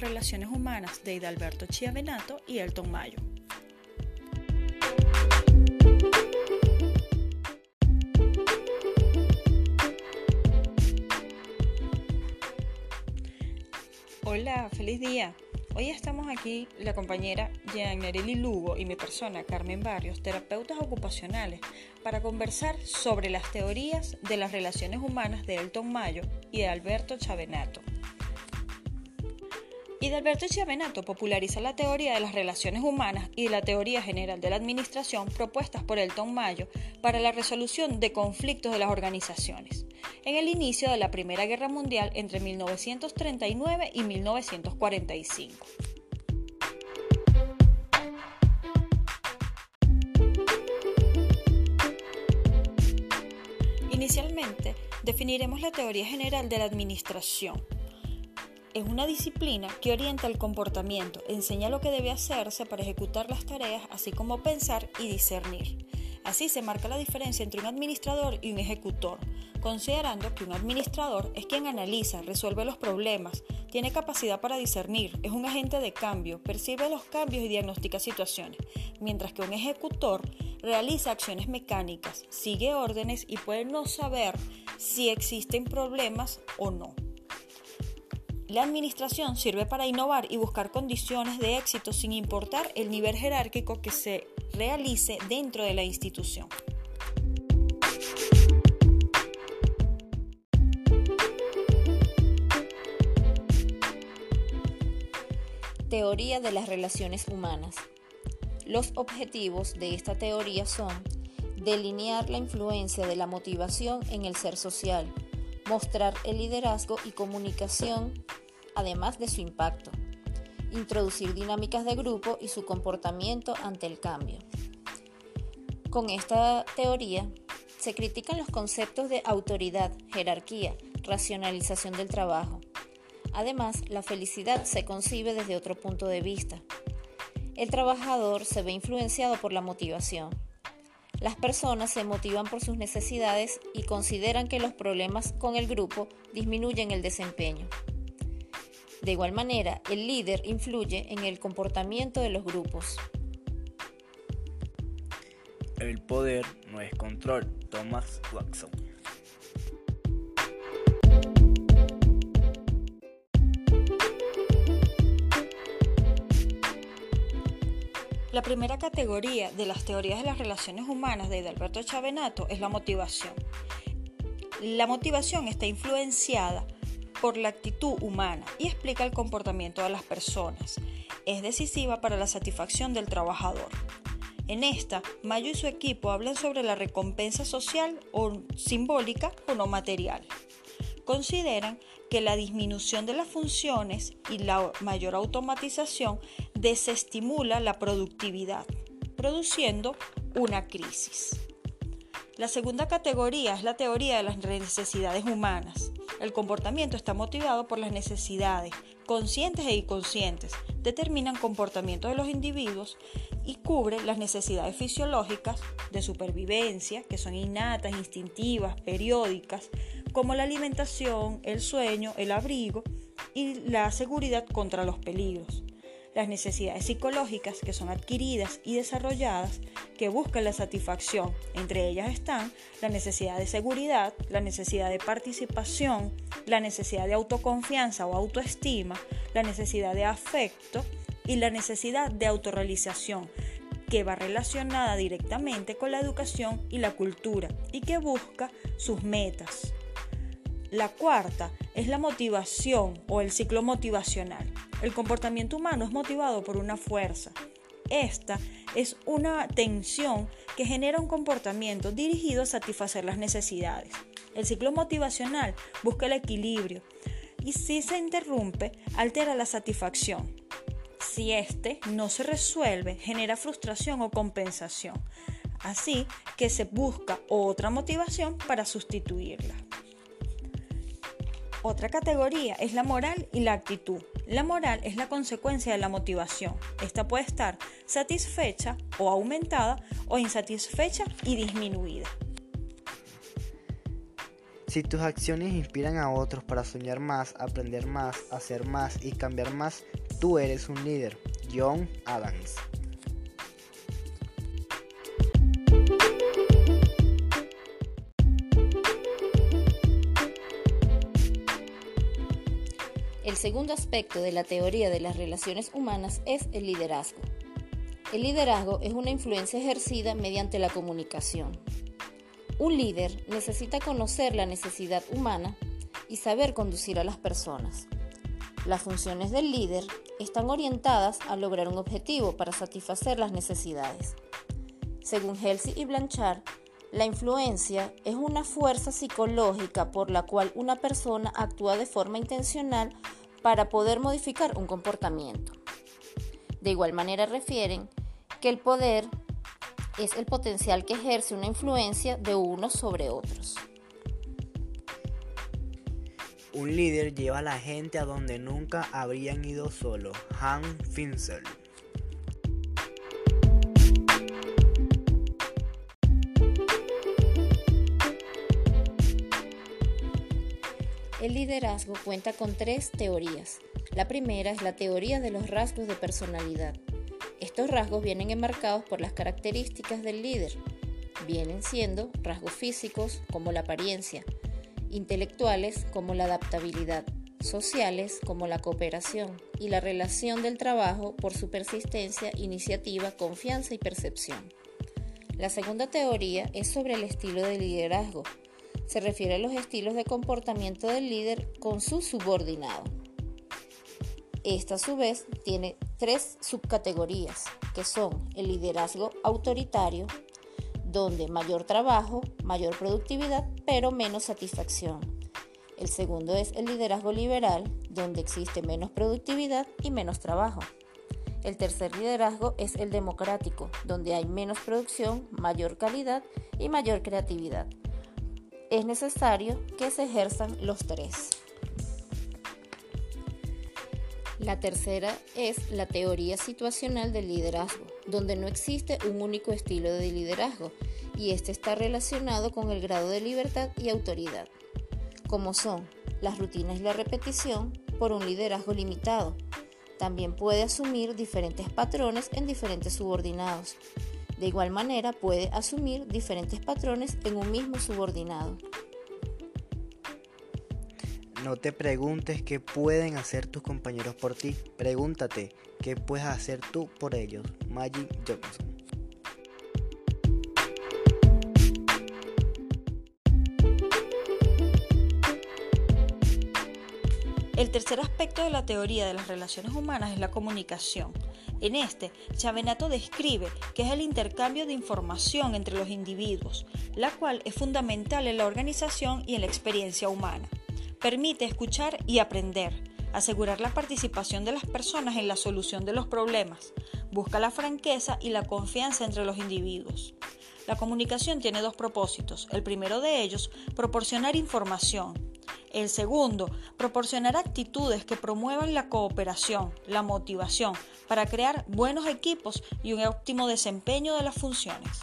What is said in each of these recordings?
relaciones humanas de Hidalberto Chiavenato y Elton Mayo. Hola, feliz día. Hoy estamos aquí la compañera Jean Nereli Lugo y mi persona Carmen Barrios, terapeutas ocupacionales, para conversar sobre las teorías de las relaciones humanas de Elton Mayo y de Alberto Chavenato. Y de Alberto Chiavenato populariza la teoría de las relaciones humanas y la teoría general de la administración propuestas por Elton Mayo para la resolución de conflictos de las organizaciones en el inicio de la Primera Guerra Mundial entre 1939 y 1945. Inicialmente, definiremos la teoría general de la administración es una disciplina que orienta el comportamiento, enseña lo que debe hacerse para ejecutar las tareas, así como pensar y discernir. Así se marca la diferencia entre un administrador y un ejecutor, considerando que un administrador es quien analiza, resuelve los problemas, tiene capacidad para discernir, es un agente de cambio, percibe los cambios y diagnostica situaciones, mientras que un ejecutor realiza acciones mecánicas, sigue órdenes y puede no saber si existen problemas o no. La administración sirve para innovar y buscar condiciones de éxito sin importar el nivel jerárquico que se realice dentro de la institución. Teoría de las relaciones humanas. Los objetivos de esta teoría son delinear la influencia de la motivación en el ser social, mostrar el liderazgo y comunicación además de su impacto, introducir dinámicas de grupo y su comportamiento ante el cambio. Con esta teoría se critican los conceptos de autoridad, jerarquía, racionalización del trabajo. Además, la felicidad se concibe desde otro punto de vista. El trabajador se ve influenciado por la motivación. Las personas se motivan por sus necesidades y consideran que los problemas con el grupo disminuyen el desempeño. De igual manera, el líder influye en el comportamiento de los grupos. El poder no es control. Thomas Watson. La primera categoría de las teorías de las relaciones humanas de Alberto Chavenato es la motivación. La motivación está influenciada por la actitud humana y explica el comportamiento de las personas. Es decisiva para la satisfacción del trabajador. En esta, Mayo y su equipo hablan sobre la recompensa social o simbólica o no material. Consideran que la disminución de las funciones y la mayor automatización desestimula la productividad, produciendo una crisis. La segunda categoría es la teoría de las necesidades humanas. El comportamiento está motivado por las necesidades, conscientes e inconscientes. Determinan comportamiento de los individuos y cubre las necesidades fisiológicas de supervivencia, que son innatas, instintivas, periódicas, como la alimentación, el sueño, el abrigo y la seguridad contra los peligros las necesidades psicológicas que son adquiridas y desarrolladas que buscan la satisfacción. Entre ellas están la necesidad de seguridad, la necesidad de participación, la necesidad de autoconfianza o autoestima, la necesidad de afecto y la necesidad de autorrealización que va relacionada directamente con la educación y la cultura y que busca sus metas. La cuarta es la motivación o el ciclo motivacional. El comportamiento humano es motivado por una fuerza. Esta es una tensión que genera un comportamiento dirigido a satisfacer las necesidades. El ciclo motivacional busca el equilibrio y si se interrumpe, altera la satisfacción. Si éste no se resuelve, genera frustración o compensación. Así que se busca otra motivación para sustituirla. Otra categoría es la moral y la actitud. La moral es la consecuencia de la motivación. Esta puede estar satisfecha o aumentada o insatisfecha y disminuida. Si tus acciones inspiran a otros para soñar más, aprender más, hacer más y cambiar más, tú eres un líder. John Adams. Segundo aspecto de la teoría de las relaciones humanas es el liderazgo. El liderazgo es una influencia ejercida mediante la comunicación. Un líder necesita conocer la necesidad humana y saber conducir a las personas. Las funciones del líder están orientadas a lograr un objetivo para satisfacer las necesidades. Según Halsey y Blanchard, la influencia es una fuerza psicológica por la cual una persona actúa de forma intencional para poder modificar un comportamiento. De igual manera refieren que el poder es el potencial que ejerce una influencia de unos sobre otros. Un líder lleva a la gente a donde nunca habrían ido solo. Han Finzel. El liderazgo cuenta con tres teorías. La primera es la teoría de los rasgos de personalidad. Estos rasgos vienen enmarcados por las características del líder. Vienen siendo rasgos físicos como la apariencia, intelectuales como la adaptabilidad, sociales como la cooperación y la relación del trabajo por su persistencia, iniciativa, confianza y percepción. La segunda teoría es sobre el estilo de liderazgo. Se refiere a los estilos de comportamiento del líder con su subordinado. Esta a su vez tiene tres subcategorías, que son el liderazgo autoritario, donde mayor trabajo, mayor productividad, pero menos satisfacción. El segundo es el liderazgo liberal, donde existe menos productividad y menos trabajo. El tercer liderazgo es el democrático, donde hay menos producción, mayor calidad y mayor creatividad. Es necesario que se ejerzan los tres. La tercera es la teoría situacional del liderazgo, donde no existe un único estilo de liderazgo y este está relacionado con el grado de libertad y autoridad, como son las rutinas y la repetición por un liderazgo limitado. También puede asumir diferentes patrones en diferentes subordinados. De igual manera puede asumir diferentes patrones en un mismo subordinado. No te preguntes qué pueden hacer tus compañeros por ti. Pregúntate qué puedes hacer tú por ellos. Magic Johnson. El tercer aspecto de la teoría de las relaciones humanas es la comunicación. En este, Chavenato describe que es el intercambio de información entre los individuos, la cual es fundamental en la organización y en la experiencia humana. Permite escuchar y aprender, asegurar la participación de las personas en la solución de los problemas, busca la franqueza y la confianza entre los individuos. La comunicación tiene dos propósitos. El primero de ellos, proporcionar información. El segundo, proporcionar actitudes que promuevan la cooperación, la motivación, para crear buenos equipos y un óptimo desempeño de las funciones.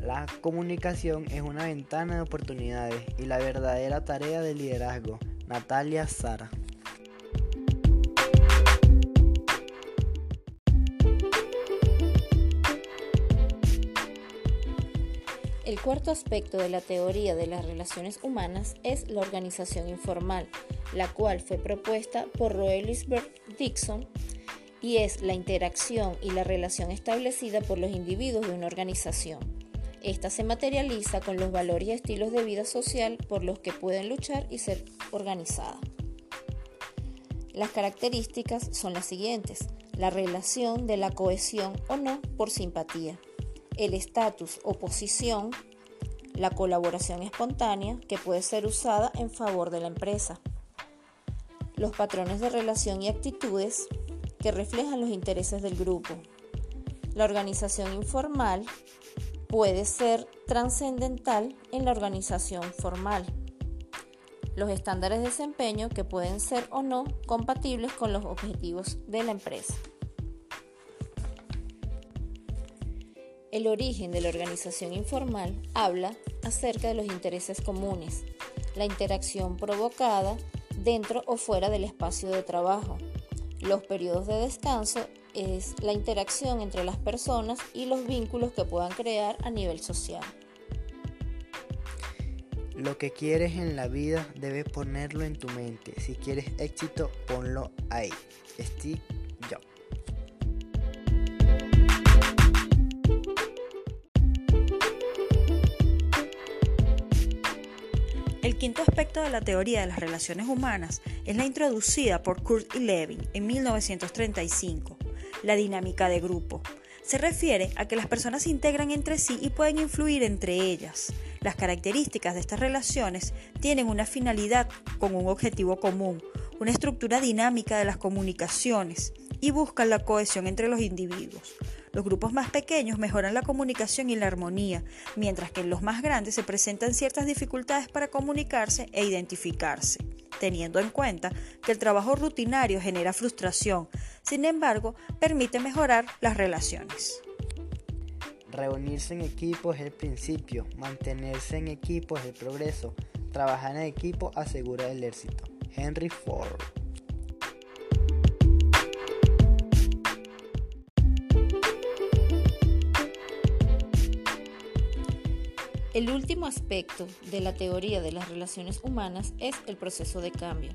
La comunicación es una ventana de oportunidades y la verdadera tarea del liderazgo. Natalia Sara. Cuarto aspecto de la teoría de las relaciones humanas es la organización informal, la cual fue propuesta por Roelisberg Dixon y es la interacción y la relación establecida por los individuos de una organización. Esta se materializa con los valores y estilos de vida social por los que pueden luchar y ser organizada. Las características son las siguientes. La relación de la cohesión o no por simpatía. El estatus o posición. La colaboración espontánea que puede ser usada en favor de la empresa. Los patrones de relación y actitudes que reflejan los intereses del grupo. La organización informal puede ser trascendental en la organización formal. Los estándares de desempeño que pueden ser o no compatibles con los objetivos de la empresa. El origen de la organización informal habla acerca de los intereses comunes, la interacción provocada dentro o fuera del espacio de trabajo. Los periodos de descanso es la interacción entre las personas y los vínculos que puedan crear a nivel social. Lo que quieres en la vida debes ponerlo en tu mente. Si quieres éxito, ponlo ahí. Steve El quinto aspecto de la teoría de las relaciones humanas es la introducida por Kurt y Levin en 1935, la dinámica de grupo. Se refiere a que las personas se integran entre sí y pueden influir entre ellas. Las características de estas relaciones tienen una finalidad con un objetivo común, una estructura dinámica de las comunicaciones y buscan la cohesión entre los individuos. Los grupos más pequeños mejoran la comunicación y la armonía, mientras que en los más grandes se presentan ciertas dificultades para comunicarse e identificarse, teniendo en cuenta que el trabajo rutinario genera frustración, sin embargo, permite mejorar las relaciones. Reunirse en equipo es el principio, mantenerse en equipo es el progreso, trabajar en equipo asegura el éxito. Henry Ford. El último aspecto de la teoría de las relaciones humanas es el proceso de cambio.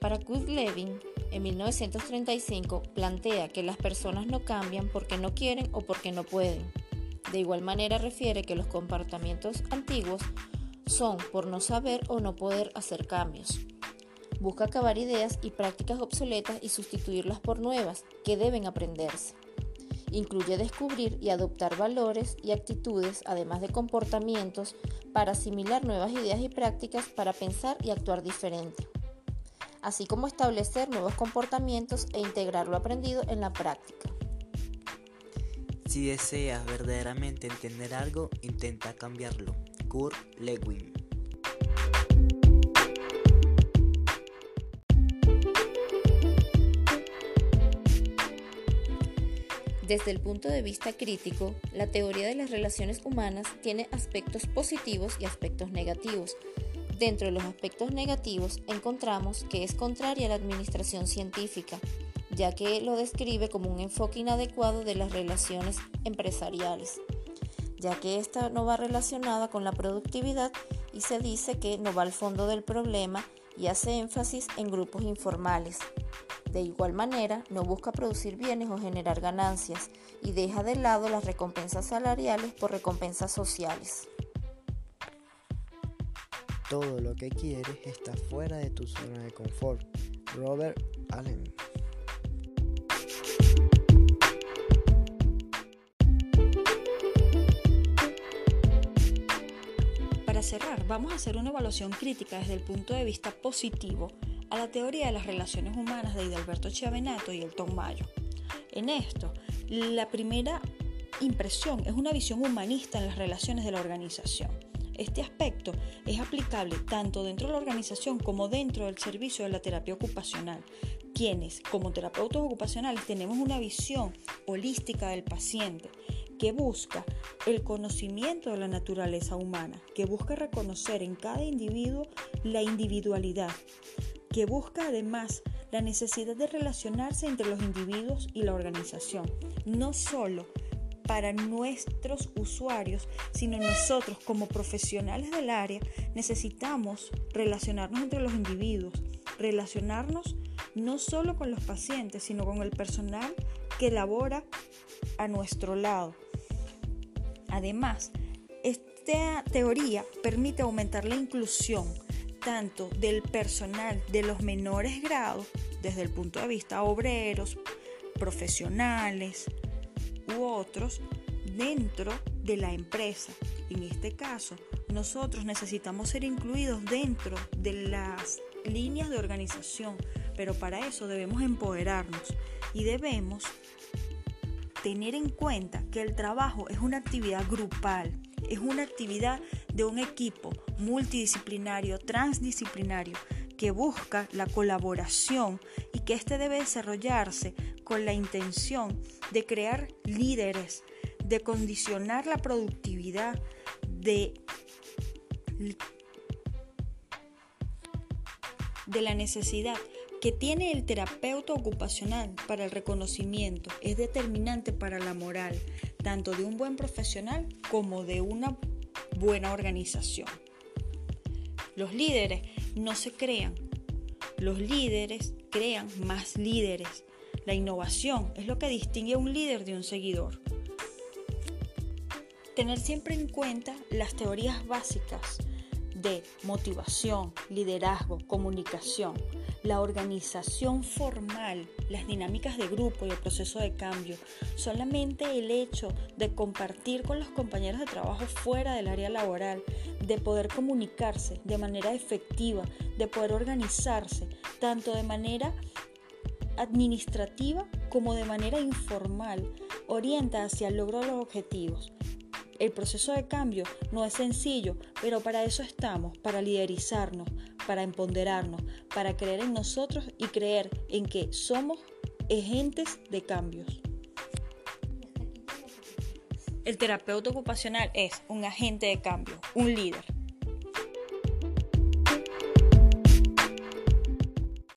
Para Kurt Levin, en 1935 plantea que las personas no cambian porque no quieren o porque no pueden, de igual manera refiere que los comportamientos antiguos son por no saber o no poder hacer cambios. Busca acabar ideas y prácticas obsoletas y sustituirlas por nuevas que deben aprenderse. Incluye descubrir y adoptar valores y actitudes, además de comportamientos, para asimilar nuevas ideas y prácticas para pensar y actuar diferente, así como establecer nuevos comportamientos e integrar lo aprendido en la práctica. Si deseas verdaderamente entender algo, intenta cambiarlo. Kurt Lewin. Desde el punto de vista crítico, la teoría de las relaciones humanas tiene aspectos positivos y aspectos negativos. Dentro de los aspectos negativos encontramos que es contraria a la administración científica, ya que lo describe como un enfoque inadecuado de las relaciones empresariales, ya que esta no va relacionada con la productividad y se dice que no va al fondo del problema y hace énfasis en grupos informales. De igual manera, no busca producir bienes o generar ganancias y deja de lado las recompensas salariales por recompensas sociales. Todo lo que quieres está fuera de tu zona de confort. Robert Allen vamos a hacer una evaluación crítica desde el punto de vista positivo a la teoría de las relaciones humanas de Hidalberto Chiavenato y Elton Mayo. En esto, la primera impresión es una visión humanista en las relaciones de la organización. Este aspecto es aplicable tanto dentro de la organización como dentro del servicio de la terapia ocupacional, quienes como terapeutas ocupacionales tenemos una visión holística del paciente que busca el conocimiento de la naturaleza humana, que busca reconocer en cada individuo la individualidad, que busca además la necesidad de relacionarse entre los individuos y la organización, no solo para nuestros usuarios, sino nosotros como profesionales del área necesitamos relacionarnos entre los individuos, relacionarnos no solo con los pacientes, sino con el personal que labora a nuestro lado. Además, esta teoría permite aumentar la inclusión tanto del personal de los menores grados, desde el punto de vista obreros, profesionales u otros, dentro de la empresa. En este caso, nosotros necesitamos ser incluidos dentro de las líneas de organización, pero para eso debemos empoderarnos y debemos tener en cuenta que el trabajo es una actividad grupal, es una actividad de un equipo multidisciplinario, transdisciplinario, que busca la colaboración y que éste debe desarrollarse con la intención de crear líderes, de condicionar la productividad, de, de la necesidad que tiene el terapeuta ocupacional para el reconocimiento es determinante para la moral, tanto de un buen profesional como de una buena organización. Los líderes no se crean, los líderes crean más líderes. La innovación es lo que distingue a un líder de un seguidor. Tener siempre en cuenta las teorías básicas de motivación, liderazgo, comunicación, la organización formal, las dinámicas de grupo y el proceso de cambio. Solamente el hecho de compartir con los compañeros de trabajo fuera del área laboral, de poder comunicarse de manera efectiva, de poder organizarse, tanto de manera administrativa como de manera informal, orienta hacia el logro de los objetivos. El proceso de cambio no es sencillo, pero para eso estamos, para liderizarnos, para empoderarnos, para creer en nosotros y creer en que somos agentes de cambios. El terapeuta ocupacional es un agente de cambio, un líder.